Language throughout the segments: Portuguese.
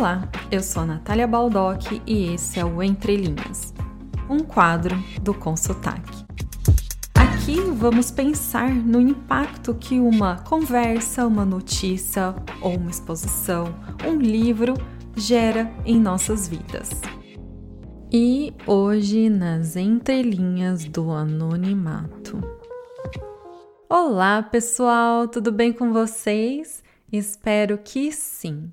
Olá, eu sou a Natália Baldock e esse é o Entre Linhas, um quadro do Consotaque. Aqui vamos pensar no impacto que uma conversa, uma notícia ou uma exposição, um livro gera em nossas vidas. E hoje nas entrelinhas do anonimato. Olá, pessoal, tudo bem com vocês? Espero que sim.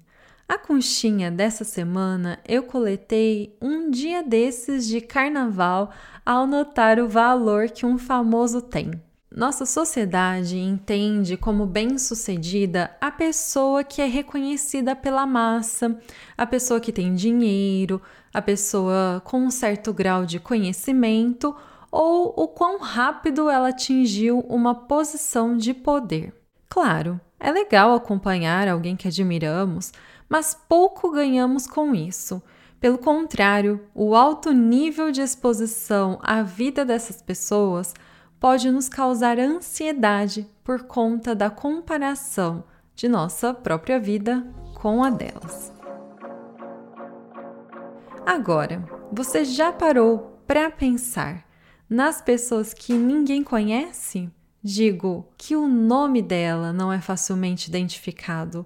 A conchinha dessa semana eu coletei um dia desses de carnaval ao notar o valor que um famoso tem. Nossa sociedade entende como bem-sucedida a pessoa que é reconhecida pela massa, a pessoa que tem dinheiro, a pessoa com um certo grau de conhecimento ou o quão rápido ela atingiu uma posição de poder. Claro, é legal acompanhar alguém que admiramos, mas pouco ganhamos com isso. Pelo contrário, o alto nível de exposição à vida dessas pessoas pode nos causar ansiedade por conta da comparação de nossa própria vida com a delas. Agora, você já parou para pensar nas pessoas que ninguém conhece? Digo que o nome dela não é facilmente identificado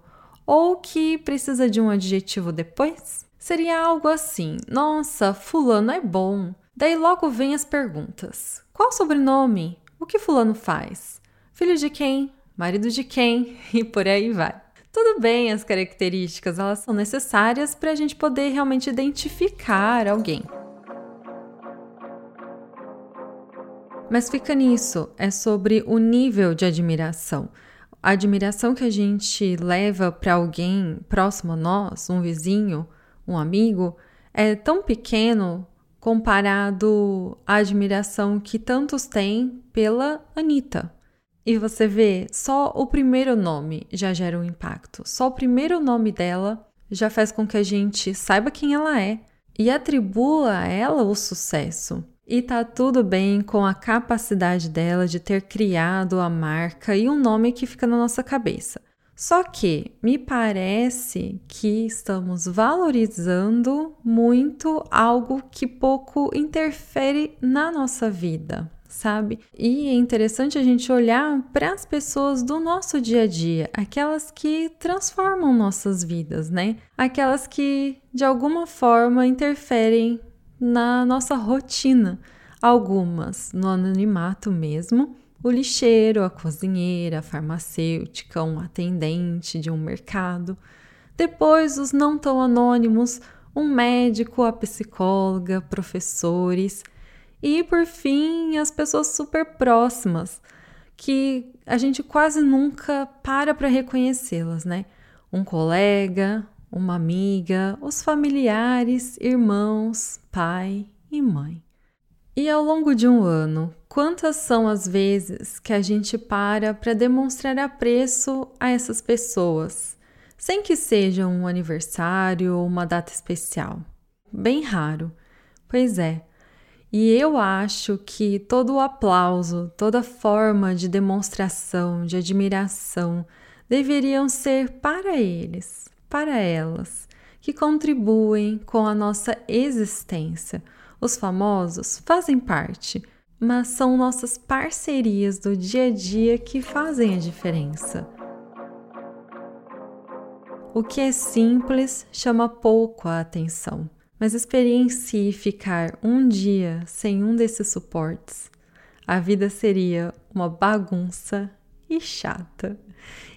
ou que precisa de um adjetivo depois? Seria algo assim: Nossa, Fulano é bom. Daí logo vem as perguntas: Qual sobrenome? O que Fulano faz? Filho de quem? Marido de quem? E por aí vai. Tudo bem, as características elas são necessárias para a gente poder realmente identificar alguém. Mas fica nisso, é sobre o nível de admiração. A admiração que a gente leva para alguém próximo a nós, um vizinho, um amigo, é tão pequeno comparado à admiração que tantos têm pela Anitta. E você vê, só o primeiro nome já gera um impacto. Só o primeiro nome dela já faz com que a gente saiba quem ela é e atribua a ela o sucesso. E tá tudo bem com a capacidade dela de ter criado a marca e um nome que fica na nossa cabeça. Só que me parece que estamos valorizando muito algo que pouco interfere na nossa vida, sabe? E é interessante a gente olhar para as pessoas do nosso dia a dia, aquelas que transformam nossas vidas, né? Aquelas que de alguma forma interferem na nossa rotina. Algumas no anonimato mesmo, o lixeiro, a cozinheira, a farmacêutica, um atendente de um mercado. Depois, os não tão anônimos, um médico, a psicóloga, professores. E por fim, as pessoas super próximas, que a gente quase nunca para para reconhecê-las, né? Um colega, uma amiga, os familiares, irmãos, pai e mãe. E ao longo de um ano, quantas são as vezes que a gente para para demonstrar apreço a essas pessoas, sem que seja um aniversário ou uma data especial? Bem raro. Pois é. E eu acho que todo o aplauso, toda forma de demonstração, de admiração, deveriam ser para eles, para elas, que contribuem com a nossa existência. Os famosos fazem parte, mas são nossas parcerias do dia a dia que fazem a diferença. O que é simples chama pouco a atenção, mas experiencie ficar um dia sem um desses suportes. A vida seria uma bagunça e chata.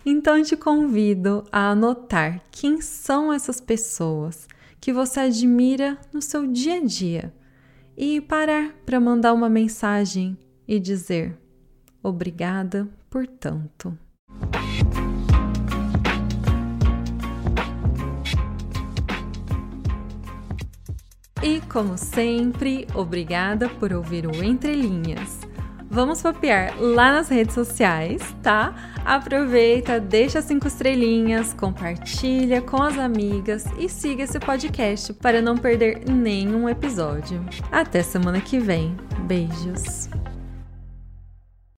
Então te convido a anotar quem são essas pessoas que você admira no seu dia a dia e parar para mandar uma mensagem e dizer obrigada por tanto. E como sempre, obrigada por ouvir o Entre Linhas. Vamos papear lá nas redes sociais, tá? Aproveita, deixa cinco estrelinhas, compartilha com as amigas e siga esse podcast para não perder nenhum episódio. Até semana que vem. Beijos!